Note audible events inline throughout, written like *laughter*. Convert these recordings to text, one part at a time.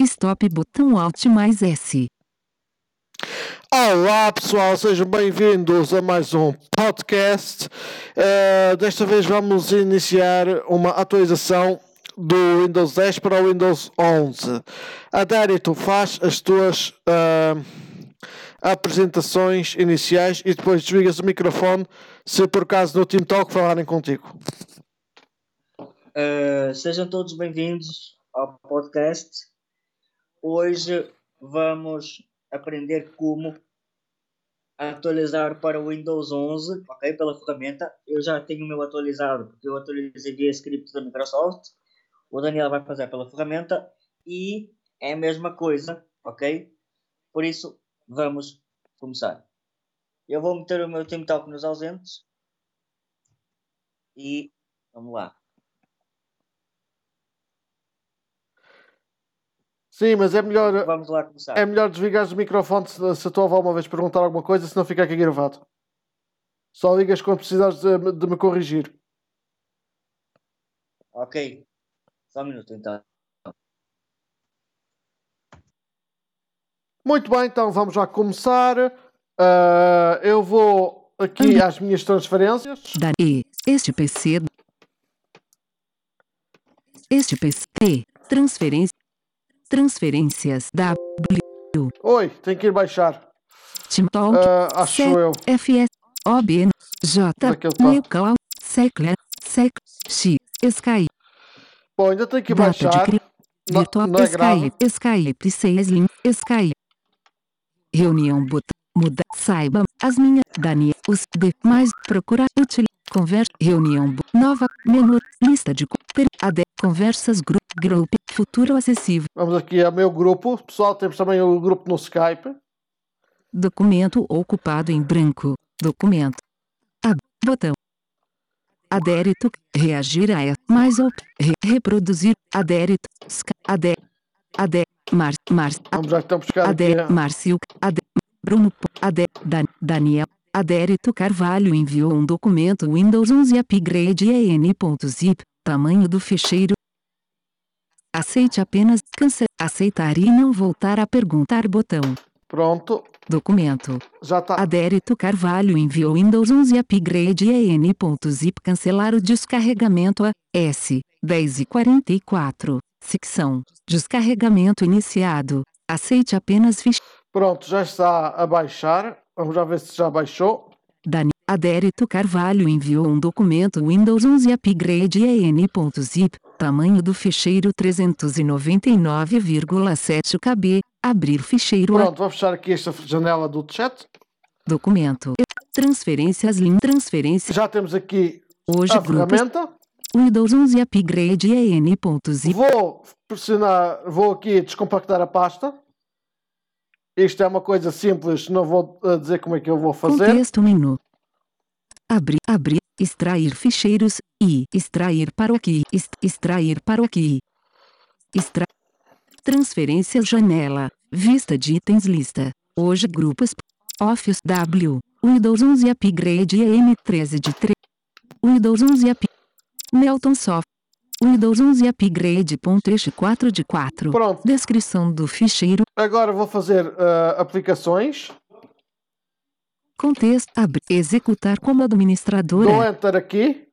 Stop botão Alt mais S. Olá pessoal, sejam bem-vindos a mais um podcast. Uh, desta vez vamos iniciar uma atualização do Windows 10 para o Windows 11. Adérito, faz as tuas uh, apresentações iniciais e depois desligas o microfone se por acaso no Team Talk falarem contigo. Uh, sejam todos bem-vindos ao podcast. Hoje vamos aprender como atualizar para o Windows 11, ok? Pela ferramenta. Eu já tenho o meu atualizado, porque eu atualizei via script da Microsoft. O Daniel vai fazer pela ferramenta e é a mesma coisa, ok? Por isso, vamos começar. Eu vou meter o meu Talk nos ausentes e vamos lá. Sim, mas é melhor. Vamos lá começar. É melhor desligar o microfone se, se a tua avó uma vez perguntar alguma coisa, senão fica aqui gravado. Só ligas quando precisares de, de me corrigir. Ok. Só um minuto então. Muito bem, então vamos já começar. Uh, eu vou aqui às minhas transferências. Dani, este PC. Este PC. Transferência. Transferências W. Oi, tem que ir baixar. TimTalk. Uh, acho eu. FS. OBN. J. Daquele tá. Local. Secla. Sec. X. Sky. Bom, ainda tem que Data baixar. de cri... Virtual é grave. Skype. Skype. 6 Link. Skype. Reunião botão. Muda. Saiba. As minhas. Daniel. Os de. Mais. Procurar. Utilizar. Conversa. Reunião. Nova. Menu. Lista de. Per, AD. Conversas. Grupo. Group. Futuro acessível. Vamos aqui ao meu grupo. Pessoal, temos também o grupo no Skype. Documento ocupado em branco. Documento. Botão. Adérito. Reagir a. Mais ou. Re, reproduzir. Adérito. Sca, adé. Adé. Mar. Mar. Vamos já então buscar aqui. Adé. a- Márcio. Adé. Bruno. Adé. Dan, Daniel. Adérito Carvalho enviou um documento Windows 11 Upgrade EN.zip. Tamanho do ficheiro. Aceite apenas. Cancel. Aceitar e não voltar a perguntar botão. Pronto, Documento. já está. Adérito Carvalho enviou Windows 11 Upgrade EN.zip cancelar o descarregamento a S 10 e 44. Secção. Descarregamento iniciado. Aceite apenas ficha. Pronto, já está a baixar. Vamos já ver se já baixou. Dani. Adérito Carvalho enviou um documento Windows 11 Upgrade EN.zip. Tamanho do ficheiro 399,7 KB. Abrir ficheiro. Pronto, vou fechar aqui esta janela do chat. Documento. Transferências link. Transferência. Já temos aqui Hoje a grupos. ferramenta. Windows 11 Upgrade EN.zip. Vou pressionar, vou aqui descompactar a pasta. Isto é uma coisa simples, não vou uh, dizer como é que eu vou fazer. Contexto menu. Abrir, abrir, extrair ficheiros e extrair para o aqui, extrair para o aqui. Extra Transferências janela, vista de itens lista. Hoje grupos Office W, Windows 11 Upgrade EM13 de 3. Windows 11 Up Melton Soft. Windows 11 Upgrade ponto 4 de 4. Pronto, Descrição do ficheiro. agora vou fazer uh, aplicações. Contexto. Abrir. Executar como administradora. Dou Enter aqui.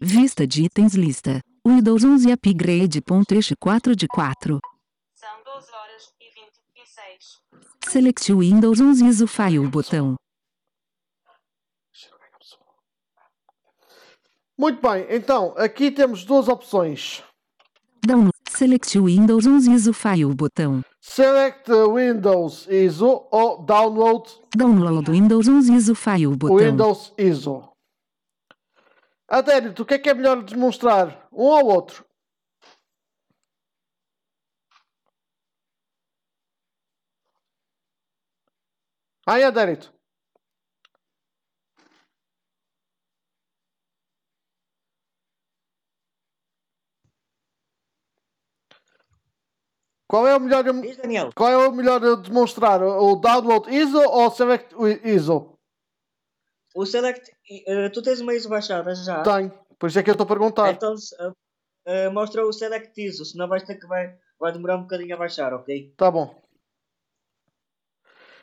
Vista de itens lista. Windows 11 Upgrade ponto 4 de 4. São 12 horas e 26. Select Windows 11 ISO File botão. Muito bem, então aqui temos duas opções. Download. Select Windows 11 ISO File botão. Select Windows ISO ou Download Download Windows 11 ISO File botão. Windows ISO. Adérito, o que é que é melhor demonstrar? Um ou outro? Ai, Adérito. Qual é o melhor, Diz, Daniel. qual é o melhor a demonstrar? O Download ISO ou Select ISO? O Select, eh, tu tens uma ISO baixada já. Tenho. Por isso é que eu estou a perguntar. Então, eh, mostra o Select ISO, senão vais ter que vai, vai demorar um bocadinho a baixar, ok? Tá bom.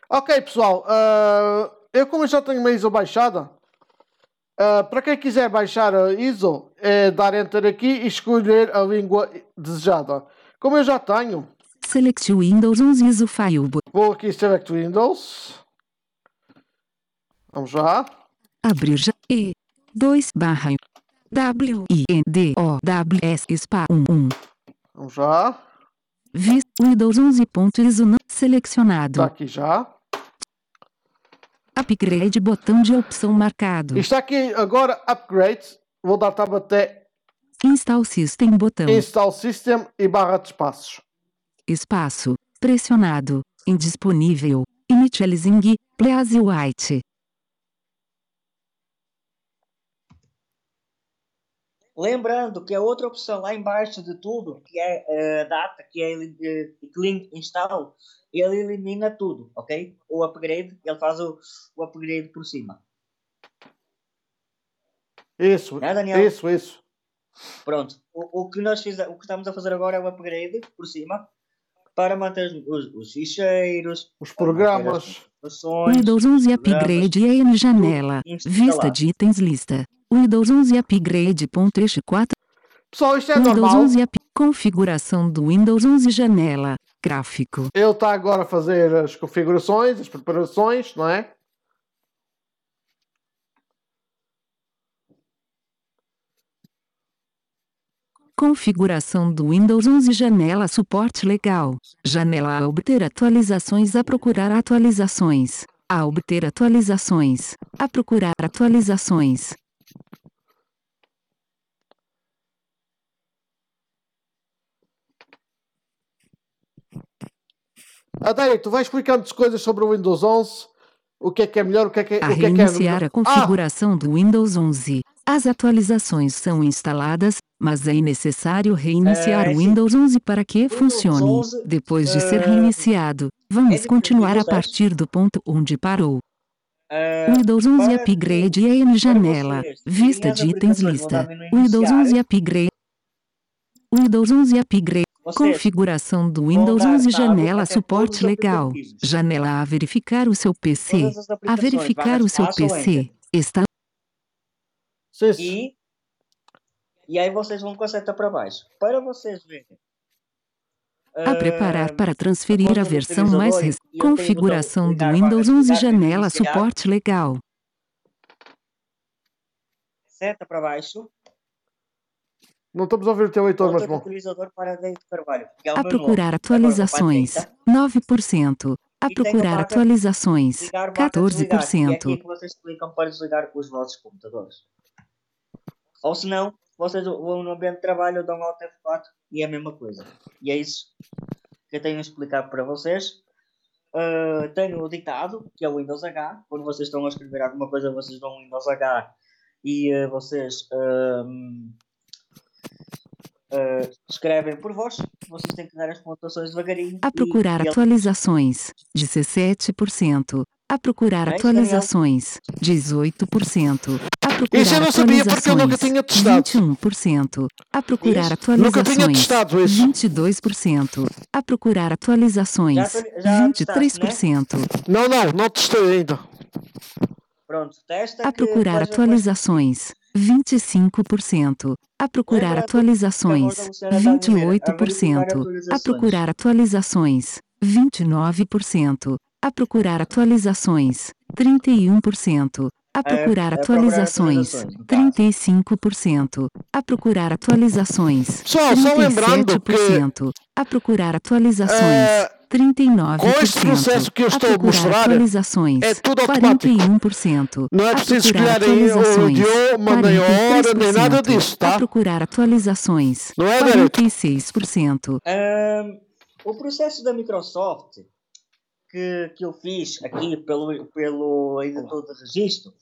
Ok, pessoal. ah, eu, como já tenho uma ISO baixada, ah, para quem quiser baixar a ISO, é dar Enter aqui e escolher a língua desejada. Como eu já tenho, Select Windows 11 ISO File. vou aqui Select Windows. Vamos lá. Abrir já. E. 2 barra. W. I. N. D. O. W. S. SPA 1. 1. Vamos lá. Vis. Windows 11.ISO não selecionado. Está aqui já. Upgrade botão de opção marcado. Está aqui agora Upgrade. Vou dar tab até Install System botão. Install System e barra de espaços. Espaço. Pressionado. Indisponível. Initializing. Please White. Lembrando que a outra opção lá embaixo de tudo, que é eh, data, que é ele- eh, clean install, ele elimina tudo, ok? O upgrade, ele faz o, o upgrade por cima. Isso, Né, Daniel? isso, isso. Pronto. O, o que nós fiz, o que estamos a fazer agora é o upgrade por cima para manter os, os ficheiros, Os as programas. Windows 11 programas, Upgrade em janela. Vista de itens lista. Windows 11 Upgrade. ponto este 4. Pessoal, isto é Windows normal. 11 Up. Configuração do Windows 11 janela. Gráfico. Ele está agora a fazer as configurações, as preparações, não é? Configuração do Windows 11 janela suporte legal. Janela a obter atualizações a procurar atualizações. A obter atualizações. A procurar atualizações. Adélia, tu vais explicando coisas sobre o Windows 11, o que é que é melhor, o que é que, A o que, é, que é a configuração do Windows 11. As atualizações são instaladas, mas é necessário reiniciar É, o sim. Windows 11 para que Windows funcione. 11, Depois de ser eh, reiniciado, vamos é continuar a Windows 10. partir do ponto onde parou. Windows 11 para Upgrade em janela. vocês Vista de itens lista. Windows iniciar. 11 Upgrade. Windows 11 Upgrade. Configuração do Windows dar 11 tab janela suporte legal. Janela a verificar o seu PC. A verificar o seu PC. Está. E, e aí vocês vão com a seta para baixo. Para vocês verem. a preparar ah, para transferir a versão mais recente. e Configuração do Windows barra 11 ligar, janela suporte legal. Seta para baixo. Não estamos a ouvir o teu leitor, mas bom. utilizador para David Carvalho. é A procurar atualizações. Agora, para a 9%. A E procurar atualizações. Ligar barra desligar, que é aqui 14%. que vocês clicam para desligar os vossos computadores. Ou se não, vocês vão no ambiente de trabalho, dão Alt F4 e é a mesma coisa. E é isso que eu tenho a explicar para vocês. Uh, tenho o ditado, que é o Windows H. Quando vocês estão a escrever alguma coisa, vocês dão Windows H e uh, vocês uh, escrevem por vós. Vocês têm que dar as pontuações devagarinho. A procurar e atualizações. 17%. A procurar É isso, atualizações. 18%. A procurar Isso eu não sabia porque eu nunca atualizações, tinha testado. 21%. A procurar Isso. atualizações. Nunca tinha testado isso. 22%. A procurar atualizações. Já já 23%. Não, não, não testei ainda. Pronto, testa A procurar atualizações. 25%. A procurar atualizações. da Luciana Dávila, a verificar 28%. A procurar atualizações. 29%. A procurar atualizações. 31%. A procurar é procurar atualizações. atualizações, no caso. 35%. A procurar atualizações. Pessoal, só lembrando que 37%. A procurar atualizações. eh, 39%. com este processo que eu estou a procurar mostrar, é tudo automático. 41%. Não é preciso escolher aí o idioma, nem a hora, nem nada 43%. disso, tá? A procurar atualizações. Não é, Derek? 46%. Ahm, o processo da Microsoft que, que eu fiz aqui pelo, pelo editor de registro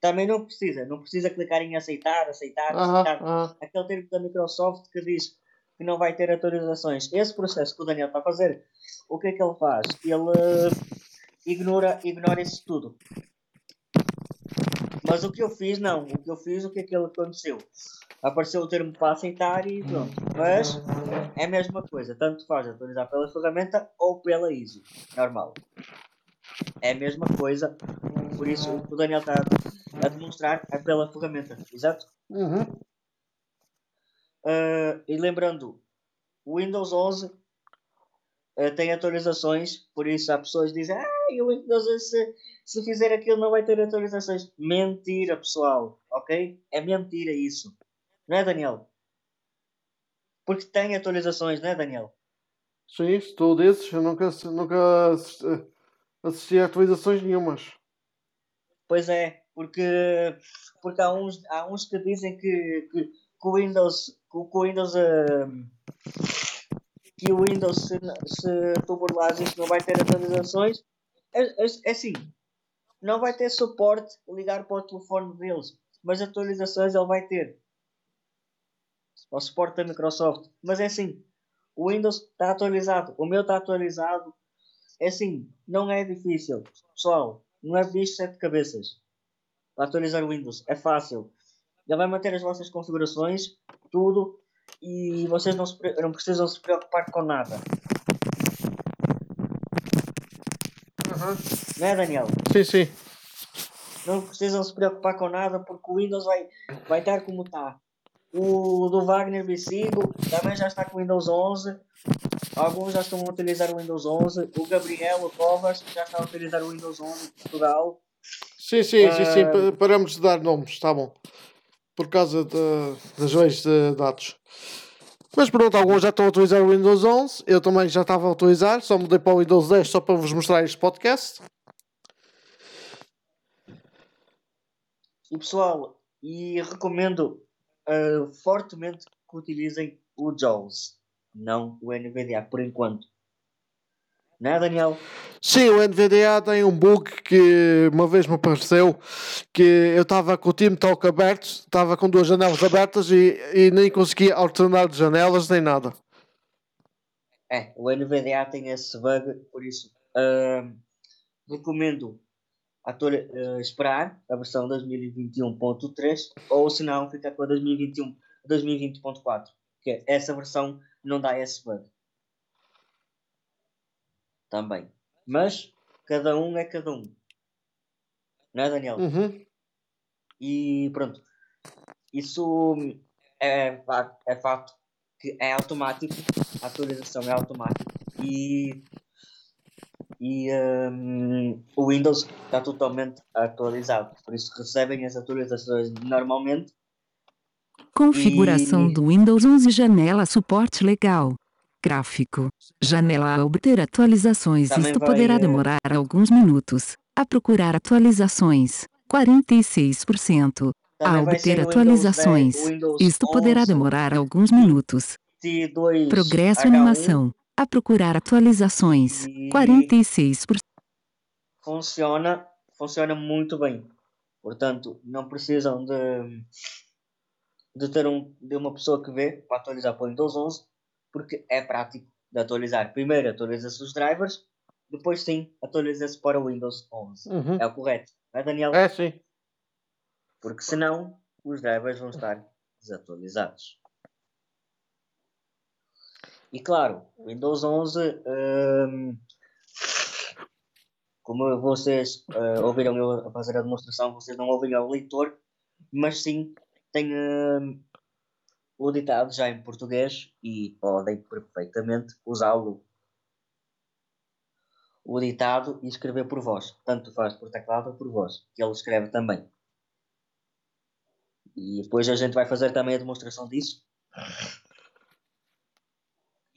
também não precisa. Não precisa clicar em aceitar, aceitar, aceitar. aham. Aquele termo da Microsoft que diz que não vai ter atualizações. Esse processo que o Daniel está a fazer, o que é que ele faz? Ele ignora, ignora isso tudo. Mas o que eu fiz, não. O que eu fiz, o que é que ele aconteceu? apareceu o termo para aceitar e pronto. Mas é a mesma coisa, tanto faz atualizar pela ferramenta ou pela ISO, normal. É a mesma coisa, por isso o que o Daniel está a demonstrar é pela ferramenta, exato? Uhum. Uh, e lembrando, o Windows 11 uh, tem atualizações, por isso há pessoas que dizem ah, o Windows 11 se, se fizer aquilo não vai ter atualizações. Mentira, pessoal, ok? É mentira isso. Não é, Daniel? Porque tem atualizações, não é, Daniel? Sim, se tu desses, eu nunca, nunca assisti, assisti a atualizações nenhumas. Pois é, porque, porque há, uns, há uns que dizem que, que, que o Windows, que, o Windows uh, que o Windows se, se tu burlares isto não vai ter atualizações. É, é, é assim, não vai ter suporte ligar para o telefone deles, mas atualizações ele vai ter. O suporte da Microsoft. Mas é assim, o Windows está atualizado, o meu está atualizado. É assim, não é difícil. Pessoal, não é bicho sete cabeças. Para atualizar o Windows, é fácil. Ele vai manter as vossas configurações, tudo, e vocês não, se, não precisam se preocupar com nada. Uhum. Não é, Daniel? Sim, sim. Não precisam se preocupar com nada porque o Windows vai, vai estar como está. O do Wagner Bicigo também já está com o Windows 11. Alguns já estão a utilizar o Windows 11. O Gabriel, o Covas, já está a utilizar o Windows 11 em Portugal. Sim, sim, sim, sim. Uh... Paramos de dar nomes, está bom. Por causa de, das leis de dados. Mas pronto, alguns já estão a utilizar o Windows 11. Eu também já estava a utilizar. Só mudei para o Windows 10 só para vos mostrar este podcast. E pessoal, e recomendo uh, fortemente que utilizem o JAWS, não o NVDA, por enquanto. Não é, Daniel? Sim, o NVDA tem um bug que uma vez me apareceu que eu estava com o Team Talk aberto, estava com duas janelas abertas e, e nem conseguia alternar de janelas nem nada. É, o NVDA tem esse bug, por isso uh, recomendo uh, esperar a versão 2021.3 ou se não ficar com a 2021 2020.4 que essa versão não dá esse bug também mas cada um é cada um não é Daniel? Uhum. e pronto isso é, é fato que é automático a atualização é automática e e um, o Windows está totalmente atualizado, por isso recebem as atualizações normalmente. Configuração e... do Windows 11 janela suporte legal. Gráfico. Janela a obter atualizações. Também Isto poderá é... demorar alguns minutos. A procurar atualizações. 46%. Também a obter atualizações. Isto poderá demorar alguns minutos. Progresso H1. animação. A procurar atualizações. E... 46%. Funciona, funciona muito bem. Portanto, não precisam de, de ter um, de uma pessoa que vê para atualizar para o Windows 11, porque é prático de atualizar. Primeiro atualiza-se os drivers, depois sim atualiza-se para o Windows 11. Uhum. É o correto, não é, Daniel? É, sim. Porque senão os drivers vão estar desatualizados. E claro, o Windows 11, um, como vocês uh, ouviram eu fazer a demonstração, vocês não ouviram o leitor, mas sim tem um, o ditado já em português e podem perfeitamente usá-lo. O ditado e escrever por voz, tanto faz por teclado ou por voz, que ele escreve também. E depois a gente vai fazer também a demonstração disso.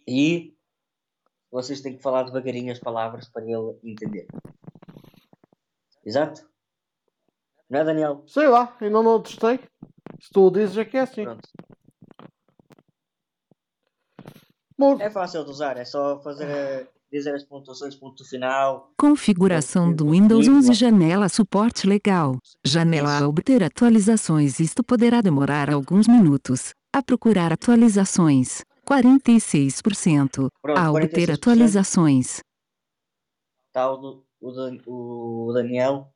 E vocês têm que falar devagarinho as palavras para ele entender. Exato? Não é, Daniel? Sei lá, ainda não testei. Se tu dizes é que é assim. Pronto. É fácil de usar, é só fazer dizer as pontuações, ponto final. Configuração do Windows 11 janela suporte legal. Janela a obter atualizações. Isto poderá demorar alguns minutos. A procurar atualizações. 46%. Pronto, ao obter atualizações. Está o, o, o Daniel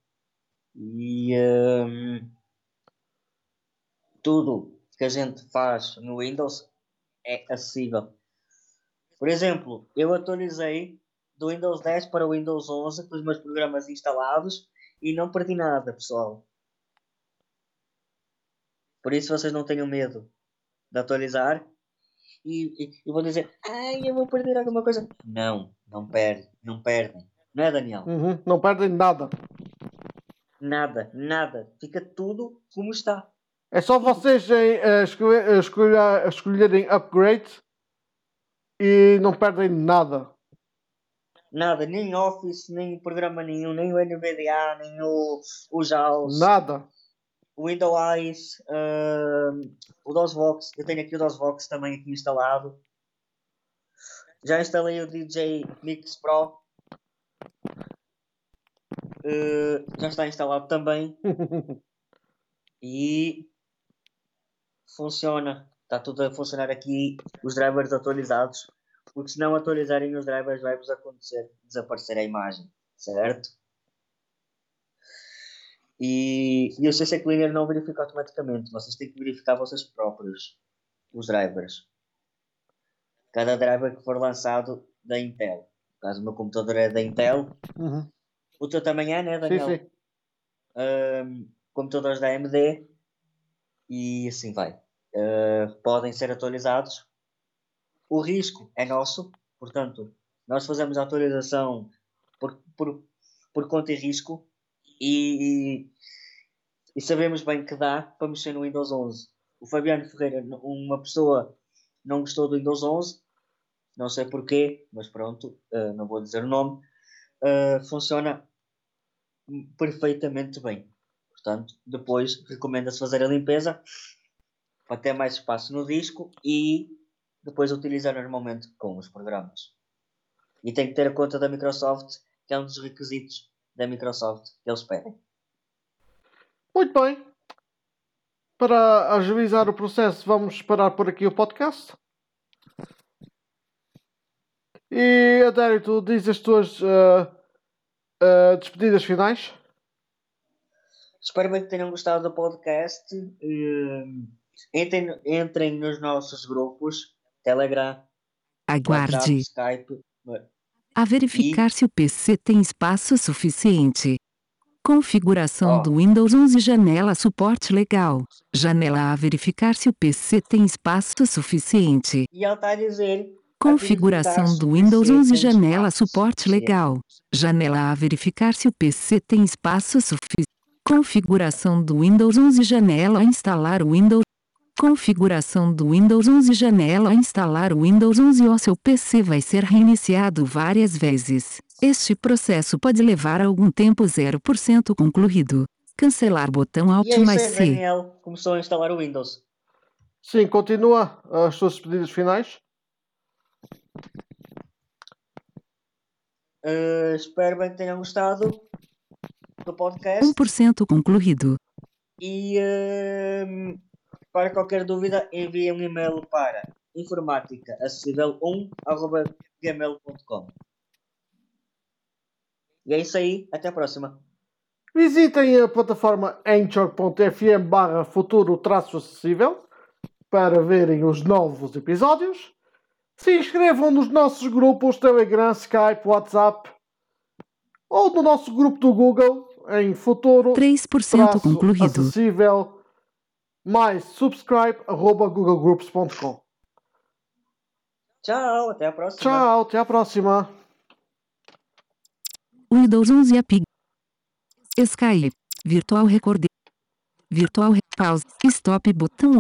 e um, tudo que a gente faz no Windows é acessível. Por exemplo, eu atualizei do Windows 10 para o Windows 11 com os meus programas instalados e não perdi nada, pessoal. Por isso vocês não tenham medo de atualizar e, e, e vão dizer, ai, eu vou perder alguma coisa. Não, não perde, não perdem. Não é, Daniel? Uhum, Não perdem nada. Nada, nada. Fica tudo como está. É só vocês escolher- escolher- escolherem upgrade e não perdem nada. Nada, nem Office, nem programa nenhum, nem o NVDA, nem o, o JAWS, Nada. o Windows Eyes, ahm, o DOSVox. Eu tenho aqui o DOSVox também aqui instalado. Já instalei o DJ Mix Pro. Eh, já está instalado também. *laughs* E funciona. Está tudo a funcionar aqui. Os drivers atualizados. Porque se não atualizarem os drivers, vai-vos acontecer desaparecer a imagem. Certo? E, e o CC Cleaner não verifica automaticamente. Vocês têm que verificar vocês próprios. Os drivers. Cada driver que for lançado da Intel. No caso, o meu computador é da Intel. Uhum. O teu também é, né, Sim, Daniel? sim. Ahm, computadores da AMD e assim vai. Ah, podem ser atualizados. O risco é nosso, portanto, nós fazemos a atualização por, por, por conta e risco e, e sabemos bem que dá para mexer no Windows 11. O Fabiano Ferreira, uma pessoa, não gostou do Windows 11, não sei porquê, mas pronto, ah, não vou dizer o nome. Ah, funciona perfeitamente bem. Portanto, depois recomenda-se fazer a limpeza para ter mais espaço no disco e depois utilizar normalmente com os programas. E tem que ter a conta da Microsoft, que é um dos requisitos da Microsoft que eles pedem. Muito bem. Para agilizar o processo, vamos parar por aqui o podcast. E, Adério, tu dizes as tuas ah, ah, despedidas finais? Espero bem que tenham gostado do podcast. Hum, Entrem, entrem nos nossos grupos Telegram, WhatsApp, Aguarde. Skype. A verificar se o PC tem espaço suficiente. Configuração Ó. do Windows 11 Janela Suporte Legal. Janela a verificar se o PC tem espaço suficiente. E ele está a dizer Configuração do Windows PC 11 tem Janela Suporte. Legal. Janela a verificar se o PC tem espaço suficiente. Configuração do Windows 11 Janela a instalar o Windows. Configuração do Windows 11 Janela a instalar o Windows 11 ou seu PC vai ser reiniciado várias vezes. Este processo pode levar algum tempo 0% concluído. Cancelar botão Alt E é isso mais aí, C. Daniel começou a instalar o Windows. Sim, continua as tuas despedidas finais. Uh, espero bem que tenham gostado do podcast 1% concluído. e uh, para qualquer dúvida enviem um e-mail para informaticaacessível1.gmail.com E é isso aí, até a próxima. Visitem a plataforma anchor.fm barra futuro traço acessível para verem os novos episódios. Se inscrevam nos nossos grupos Telegram, Skype, WhatsApp ou no nosso grupo do Google em futuro 3% traço concluído. acessível mais subscribe arroba googlegroups.com. Tchau, até a próxima. Tchau, até a próxima. Windows 11 API. Skype. Virtual Record. Virtual Pause. Stop botão